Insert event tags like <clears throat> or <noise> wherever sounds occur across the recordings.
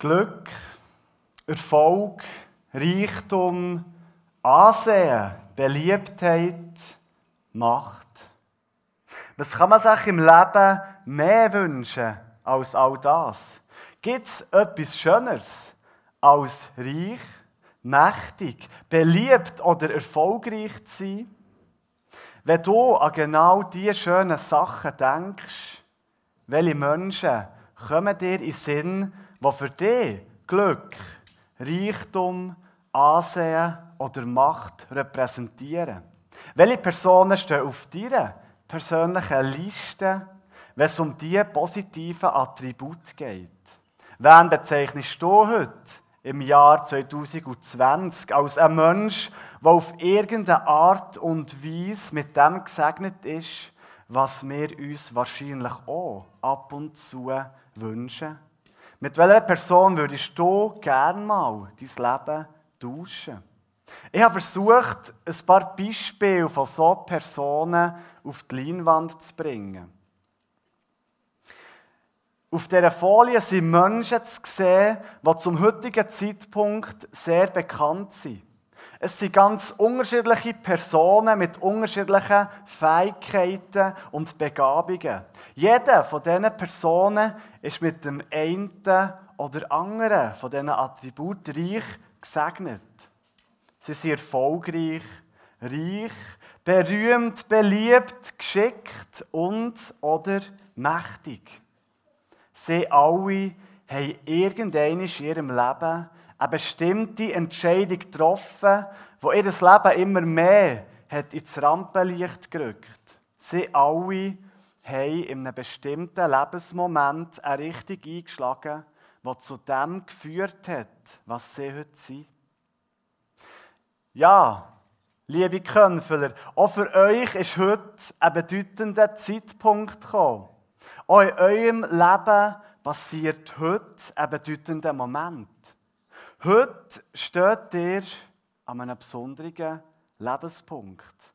Glück, Erfolg, Reichtum, Ansehen, Beliebtheit, Macht. Was kann man sich im Leben mehr wünschen als all das? Gibt es etwas Schöneres als reich, mächtig, beliebt oder erfolgreich zu sein? Wenn du an genau diese schönen Sachen denkst, welche Menschen kommen dir in den Sinn, die für dich Glück, Reichtum, Ansehen oder Macht repräsentieren? Welche Personen stehen auf deiner persönlichen Liste, wenn es um diese positiven Attribute geht? Wen bezeichnest du heute im Jahr 2020 als ein Mensch, der auf irgendeine Art und Weise mit dem gesegnet ist, was wir uns wahrscheinlich auch ab und zu wünschen? Mit welcher Person würdest du gerne mal dein Leben tauschen? Ich habe versucht, ein paar Beispiele von solchen Personen auf die Leinwand zu bringen. Auf dieser Folie sind Menschen zu sehen, die zum heutigen Zeitpunkt sehr bekannt sind. Es sind ganz unterschiedliche Personen mit unterschiedlichen Fähigkeiten und Begabungen. Jede von diesen Personen ist mit dem einen oder anderen von diesen Attributen reich gesegnet. Sie sind erfolgreich, reich, berühmt, beliebt, geschickt und oder mächtig. Sie alle haben irgendwann in ihrem Leben eine bestimmte Entscheidung getroffen, die ihr Leben immer mehr hat ins Rampenlicht gerückt. Sie alle haben in einem bestimmten Lebensmoment eine Richtung eingeschlagen, die zu dem geführt hat, was sie heute sind. Ja, liebe Könfeler, auch für euch ist heute ein bedeutender Zeitpunkt gekommen. Auch in eurem Leben passiert heute ein bedeutender Moment. Heute steht ihr an einem besonderen Lebenspunkt.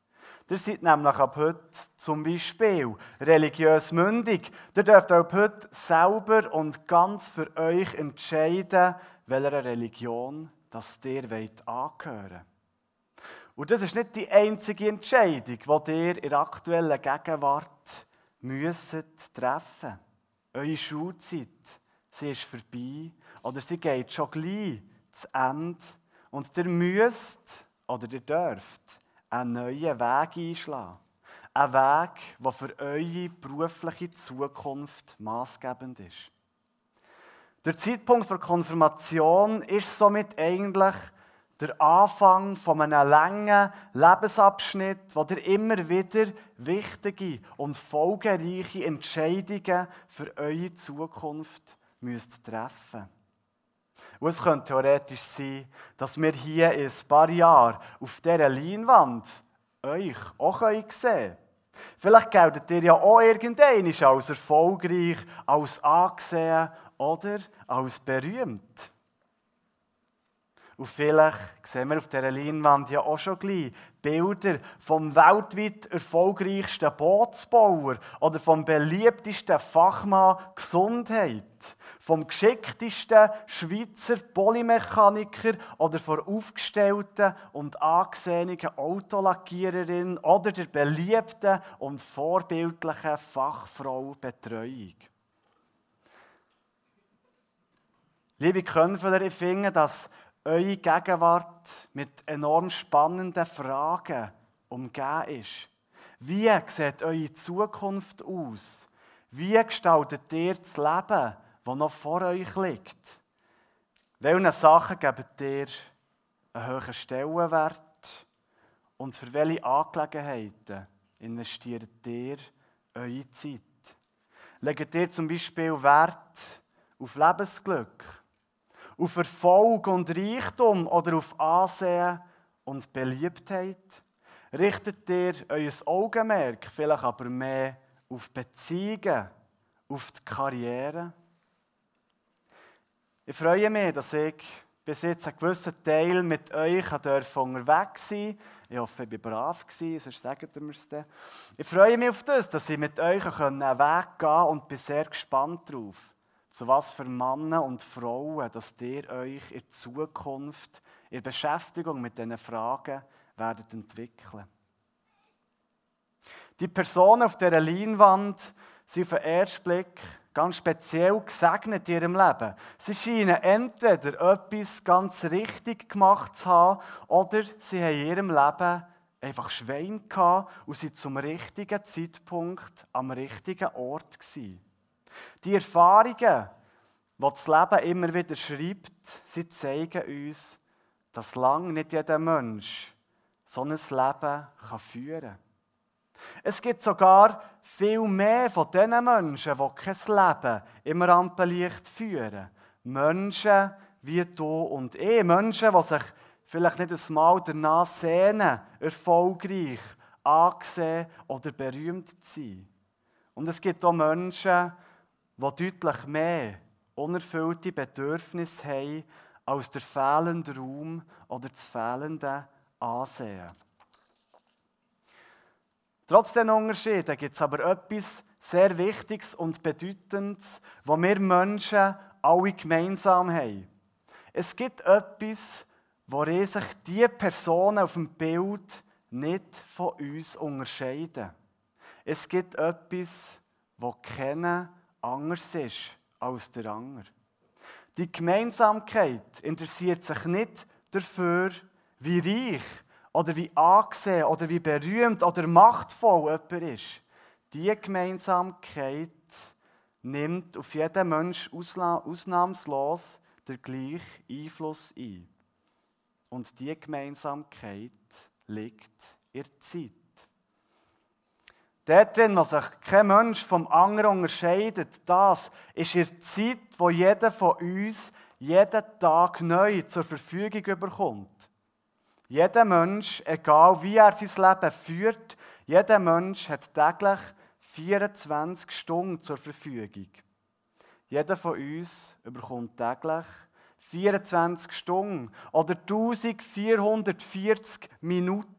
Ihr seid nämlich ab heute zum Beispiel religiös mündig. Ihr dürft ab heute selber und ganz für euch entscheiden, welcher Religion das ihr angehören wollt. Und das ist nicht die einzige Entscheidung, die ihr in der aktuellen Gegenwart müsst treffen. Eure Schulzeit, sie ist vorbei oder sie geht schon gleich zu Ende und ihr müsst oder ihr dürft einen neuen Weg einschlagen. Ein Weg, der für eure berufliche Zukunft maßgebend ist. Der Zeitpunkt für Konfirmation ist somit eigentlich der Anfang von einem langen Lebensabschnitt, wo ihr immer wieder wichtige und folgenreiche Entscheidungen für eure Zukunft müsst treffen Und es könnte theoretisch sein, dass wir hier in ein paar Jahren auf dieser Leinwand euch auch sehen können. Vielleicht geltet ihr ja auch irgendein als erfolgreich, als angesehen oder als berühmt. Und vielleicht sehen wir auf dieser Leinwand ja auch schon gleich Bilder vom weltweit erfolgreichsten Bootsbauer oder vom beliebtesten Fachmann Gesundheit, vom geschicktesten Schweizer Polymechaniker oder von aufgestellten und angesehenen Autolackiererin oder der beliebten und vorbildlichen Fachfrau Betreuung. Liebe Könfeler, ich finde, dass eure Gegenwart mit enorm spannenden Fragen umgeben ist. Wie sieht eure Zukunft aus? Wie gestaltet ihr das Leben, das noch vor euch liegt? Welchen Sachen gebt ihr einen hohen Stellenwert? Und für welche Angelegenheiten investiert ihr eure Zeit? Legt ihr zum Beispiel Wert auf Lebensglück? Auf Erfolg und Reichtum oder auf Ansehen und Beliebtheit? Richtet ihr euer Augenmerk vielleicht aber mehr auf Beziehungen, auf die Karriere? Ich freue mich, dass ich bis jetzt einen gewissen Teil mit euch unterwegs sein Ich hoffe, ich war brav, sonst sagt ihr mir es dann. Ich freue mich auf das, dass ich mit euch einen Weg gehen kann und bin sehr gespannt darauf zu was für Männer und Frauen, dass ihr euch in Zukunft in Beschäftigung mit diesen Fragen werdet entwickeln. Die Personen auf dieser Leinwand sind auf den ersten Blick ganz speziell gesegnet in ihrem Leben. Sie scheinen entweder etwas ganz richtig gemacht zu haben oder sie haben in ihrem Leben einfach Schwein gehabt und sind zum richtigen Zeitpunkt am richtigen Ort gewesen. Die Erfahrungen, die das Leben immer wieder schreibt, sie zeigen uns, dass lang nicht jeder Mensch so ein Leben kann führen kann. Es gibt sogar viel mehr von diesen Menschen, die kein Leben im Rampenlicht führen. Menschen wie du und ich. Menschen, die sich vielleicht nicht einmal danach sehnen, erfolgreich, angesehen oder berühmt zu sein. Und es gibt auch Menschen, die deutlich mehr unerfüllte Bedürfnisse haben als der fehlende Raum oder das fehlende Ansehen. Trotz den Unterschieden gibt es aber etwas sehr Wichtiges und Bedeutendes, was wir Menschen alle gemeinsam haben. Es gibt etwas, worin sich die Personen auf dem Bild nicht von uns unterscheiden. Es gibt etwas, das keiner anders ist als der andere. Die Gemeinsamkeit interessiert sich nicht dafür, wie reich oder wie angesehen oder wie berühmt oder machtvoll jemand ist. Diese Gemeinsamkeit nimmt auf jeden Mensch ausnahmslos den gleichen Einfluss ein. Und diese Gemeinsamkeit liegt in der Zeit. Dort drin, was sich kein Mensch vom anderen unterscheidet, das ist in Zeit, wo jeder von uns jeden Tag neu zur Verfügung bekommt. Jeder Mensch, egal wie er sein Leben führt, jeder Mensch hat täglich 24 Stunden zur Verfügung. Jeder von uns bekommt täglich 24 Stunden oder 1440 Minuten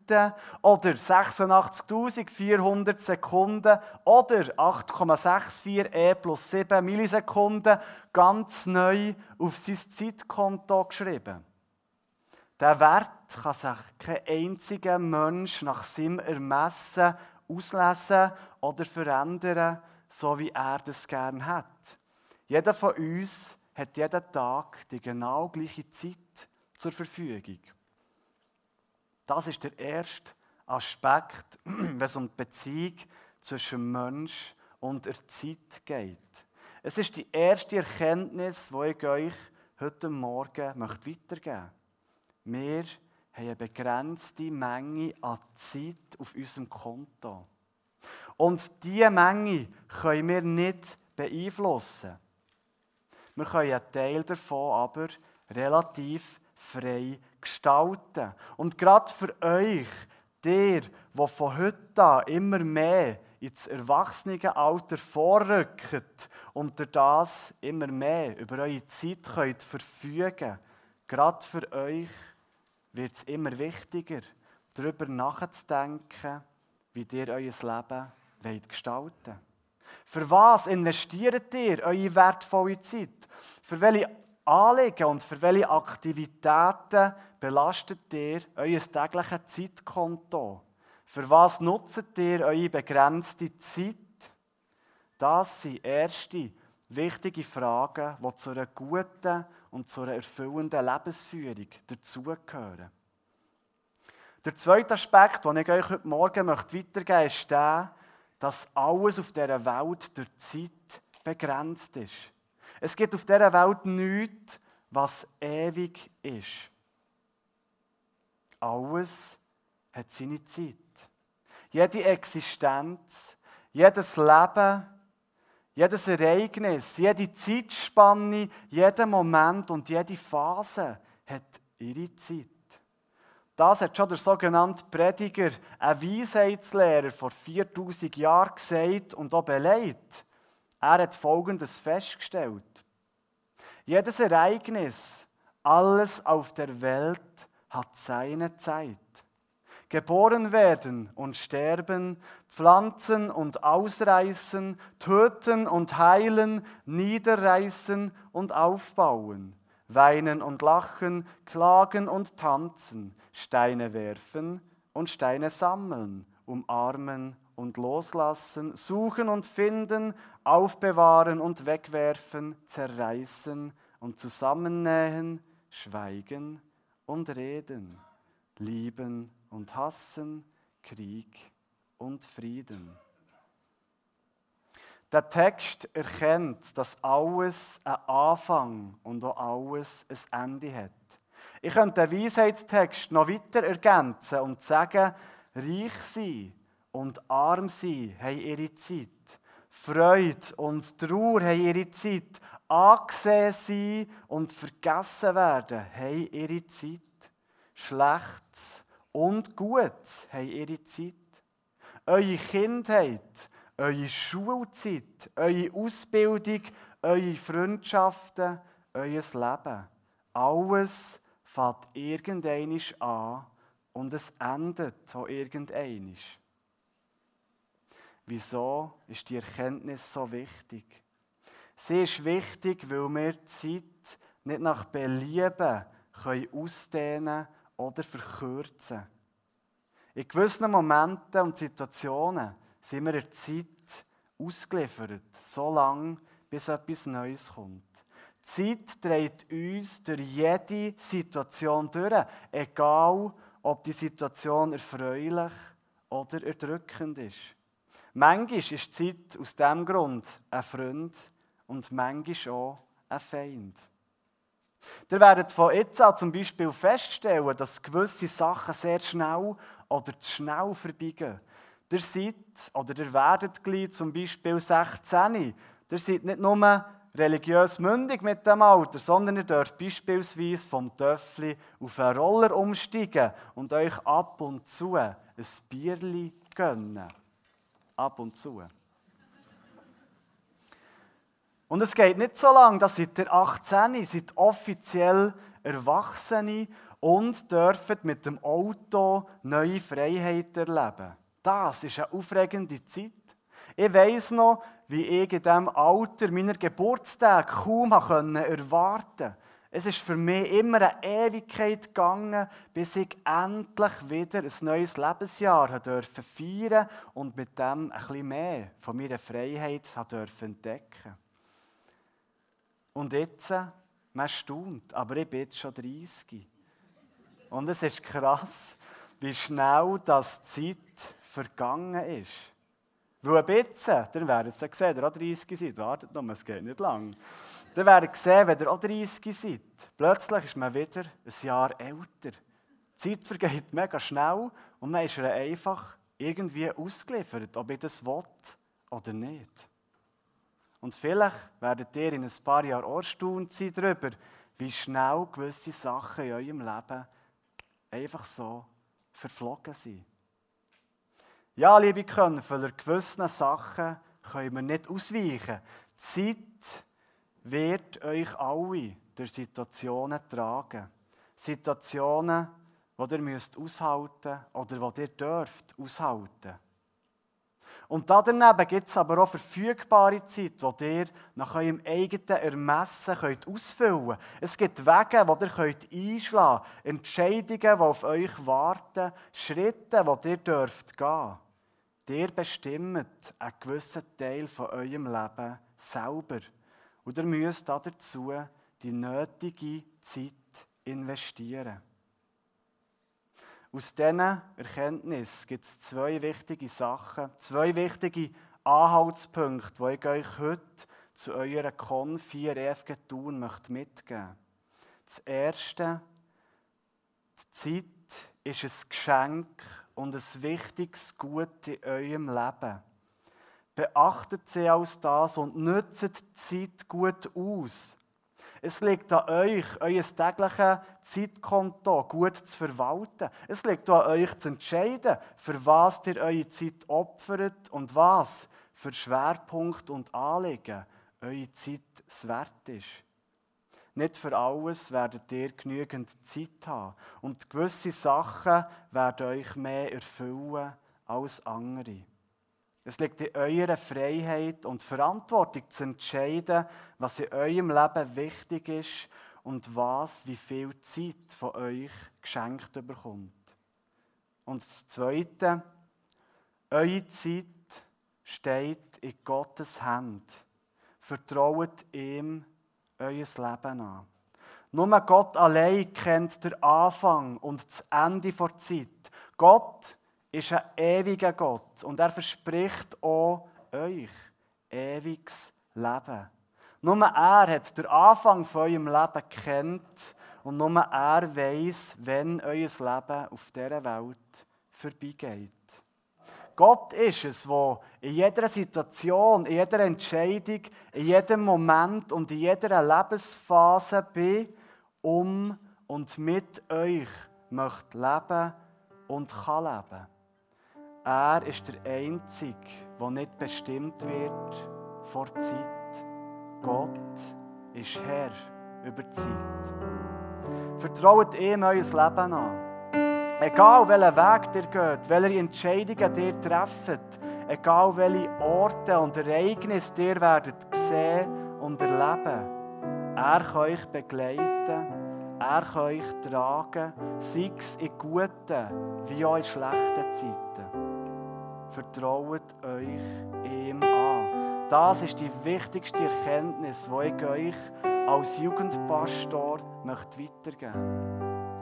oder 86.400 Sekunden oder 8,64 E plus 7 Millisekunden ganz neu auf sein Zeitkonto geschrieben. Der Wert kann sich kein einziger Mensch nach seinem Ermessen auslesen oder verändern, so wie er das gern hat. Jeder von uns hat jeden Tag die genau gleiche Zeit zur Verfügung. Das ist der erste Aspekt, <clears throat> wenn es um die Beziehung zwischen Mensch und der Zeit geht. Es ist die erste Erkenntnis, die ich euch heute Morgen weitergeben möchte. Wir haben eine begrenzte Menge an Zeit auf unserem Konto. Und diese Menge können wir nicht beeinflussen. Wir können einen Teil davon aber relativ frei gestalten. Und gerade für euch, der, der von heute an immer mehr ins Erwachsenenalter vorrückt und durch das immer mehr über eure Zeit könnt verfügen gerade für euch wird es immer wichtiger, darüber nachzudenken, wie ihr euer Leben wollt gestalten. Für was investiert ihr eure wertvolle Zeit? Für welche Anliegen und für welche Aktivitäten belastet ihr euer tägliches Zeitkonto? Für was nutzt ihr eure begrenzte Zeit? Das sind erste wichtige Fragen, die zu einer guten und zu einer erfüllenden Lebensführung dazugehören. Der zweite Aspekt, den ich euch heute Morgen weitergeben möchte, ist der, dass alles auf dieser Welt durch Zeit begrenzt ist. Es gibt auf dieser Welt nichts, was ewig ist. Alles hat seine Zeit. Jede Existenz, jedes Leben, jedes Ereignis, jede Zeitspanne, jeder Moment und jede Phase hat ihre Zeit. Das hat schon der sogenannte Prediger, ein Weisheitslehrer vor 4000 Jahren gesagt und auch beleidigt. Er hat Folgendes festgestellt. Jedes Ereignis, alles auf der Welt hat seine Zeit. geboren werden und sterben, pflanzen und ausreißen, töten und heilen, niederreißen und aufbauen, weinen und lachen, klagen und tanzen, Steine werfen und Steine sammeln, umarmen und loslassen, suchen und finden, aufbewahren und wegwerfen, zerreißen und zusammennähen, schweigen und reden, lieben und hassen, Krieg und Frieden. Der Text erkennt, dass alles einen Anfang und auch alles ein Ende hat. Ich könnte den Weisheitstext noch weiter ergänzen und sagen, reich sein und arm sein haben ihre Zeit. Freude und Trauer haben ihre Zeit. Angesehen sein und vergessen werden haben ihre Zeit. Schlechtes und Gutes haben ihre Zeit. Eure Kindheit, eure Schulzeit, eure Ausbildung, eure Freundschaften, euer Leben. Alles fängt irgendeinisch an und es endet auch irgendeinisch. Wieso ist die Erkenntnis so wichtig? Sie ist wichtig, weil wir die Zeit nicht nach Belieben können ausdehnen oder verkürzen. In gewissen Momenten und Situationen sind wir der Zeit ausgeliefert, so lange, bis etwas Neues kommt. Die Zeit trägt uns durch jede Situation durch, egal ob die Situation erfreulich oder erdrückend ist. Manchmal ist die Zeit aus diesem Grund ein Freund und manchmal auch ein Feind. Ihr werdet von jetzt an zum Beispiel feststellen, dass gewisse Sachen sehr schnell oder zu schnell vorbeigehen. Ihr seid oder ihr werdet gleich zum Beispiel 16. Ihr seid nicht nur religiös mündig mit dem Alter, sondern ihr dürft beispielsweise vom Töffli auf einen Roller umsteigen und euch ab und zu ein Bierli gönnen. Ab und zu. Und es geht nicht so lange, dass seid ihr 18, seid offiziell Erwachsene und dürft mit dem Auto neue Freiheiten erleben. Das ist eine aufregende Zeit. Ich weiss noch, wie ich in diesem Alter meiner Geburtstag kaum erwarten konnte. Es ist für mich immer eine Ewigkeit gegangen, bis ich endlich wieder ein neues Lebensjahr durfte feiern und mit dem ein bisschen mehr von meiner Freiheit durfte entdecken. Und jetzt, man staunt, aber ich bin jetzt schon 30. Und es ist krass, wie schnell das Zeit vergangen ist. Weil ein bisschen, dann werdet ihr sehen, ihr auch 30 seid, wartet noch, es geht nicht lang. Dann werdet ihr sehen, wenn ihr auch 30 seid, plötzlich ist man wieder ein Jahr älter. Die Zeit vergeht mega schnell und dann ist einfach irgendwie ausgeliefert, ob ich das will oder nicht. Und vielleicht werdet ihr in ein paar Jahren erstaunt sein darüber, wie schnell gewisse Sachen in eurem Leben einfach so verflogen sind. Ja, liebe Könner, gewissen Sachen können wir nicht ausweichen. Die Zeit wird euch alle durch Situationen tragen. Situationen, die ihr müsst aushalten oder die ihr dürft aushalten. Und daneben gibt es aber auch verfügbare Zeit, die ihr nach eurem eigenen Ermessen könnt ausfüllen könnt. Es gibt Wege, die ihr könnt einschlagen könnt, Entscheidungen, die auf euch warten, Schritte, die ihr dürft gehen. Ihr bestimmt einen gewissen Teil von eurem Leben selber. Und ihr müsst dazu die nötige Zeit investieren. Aus diesen Erkenntnissen gibt es zwei wichtige Sachen, zwei wichtige Anhaltspunkte, die ich euch heute zu eurer Con 4 EFG Thun möchte mitgeben Das erste, die Zeit ist ein Geschenk und ein wichtiges Gut in eurem Leben. Beachtet sie als das und nutzt die Zeit gut aus. Es liegt an euch, euer tägliches Zeitkonto gut zu verwalten. Es liegt an euch zu entscheiden, für was ihr eure Zeit opfert und was für Schwerpunkt und Anliegen eure Zeit wert ist. Nicht für alles werdet ihr genügend Zeit haben. Und gewisse Sachen werden euch mehr erfüllen als andere. Es liegt in eurer Freiheit und Verantwortung zu entscheiden, was in eurem Leben wichtig ist und was wie viel Zeit von euch geschenkt bekommt. Und das Zweite, eure Zeit steht in Gottes Hand. Vertraut ihm euer Leben an. Nur Gott allein kennt den Anfang und das Ende der Zeit. Gott ist ein ewiger Gott und er verspricht auch euch ewiges Leben. Nur er hat den Anfang von eurem Leben kennt und nur er weiß, wenn euer Leben auf dieser Welt vorbeigeht. Gott ist es, wo in jeder Situation, in jeder Entscheidung, in jedem Moment und in jeder Lebensphase bin, um und mit euch möchte leben und kann leben. Er ist der Einzige, der nicht bestimmt wird vor Zeit. Gott ist Herr über Zeit. Vertraut ihm euer Leben an. Egal welchen Weg ihr geht, welche Entscheidungen ihr trefft, egal welche Orte und Ereignisse ihr werdet sehen und erleben, er kann euch begleiten, er kann euch tragen, sei es in guten wie auch in schlechten Zeiten. Vertraut euch ihm an. Das ist die wichtigste Erkenntnis, die ich euch als Jugendpastor weitergeben möchte.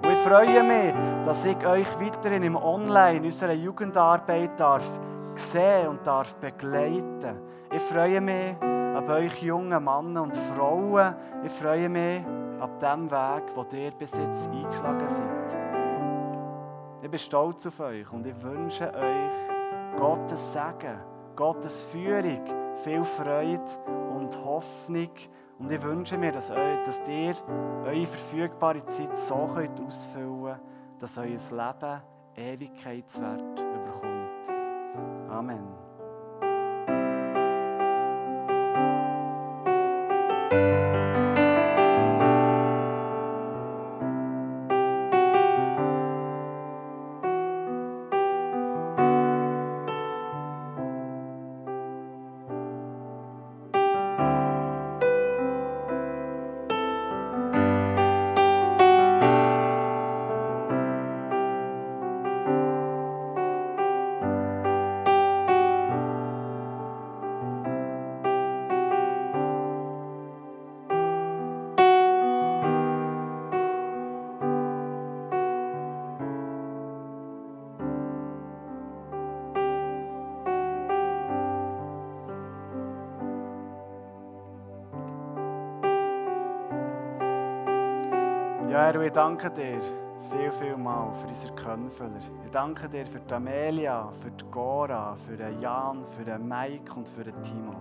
Und ich freue mich, dass ich euch weiterhin im Online in unserer Jugendarbeit darf sehen und darf begleiten. Ich freue mich ab euch jungen Männer und Frauen. Ich freue mich ab dem Weg, wo ihr bis jetzt eingeschlagen seid. Ich bin stolz auf euch und ich wünsche euch Gottes Segen, Gottes Führung, viel Freude und Hoffnung und ich wünsche mir, dass, euch, dass ihr eure verfügbare Zeit so könnt ausfüllen könnt, dass euer Leben Ewigkeitswert überkommt. Amen. Herr, ich danke dir viel, viel mal für unsere Könfüller. Ich danke dir für die Amelia, für die Gora, für den Jan, für den Mike und für den Timon.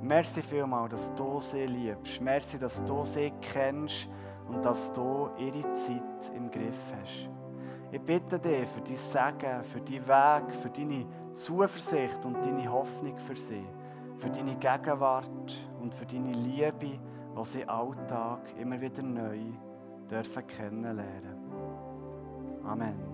Merci vielmal, dass du sie liebst. Merci, dass du sie kennst und dass du ihre Zeit im Griff hast. Ich bitte dich für dein Segen, für deinen Weg, für deine Zuversicht und deine Hoffnung für sie, für deine Gegenwart und für deine Liebe, die sie Alltag immer wieder neu dürfen kennenlernen. Amen.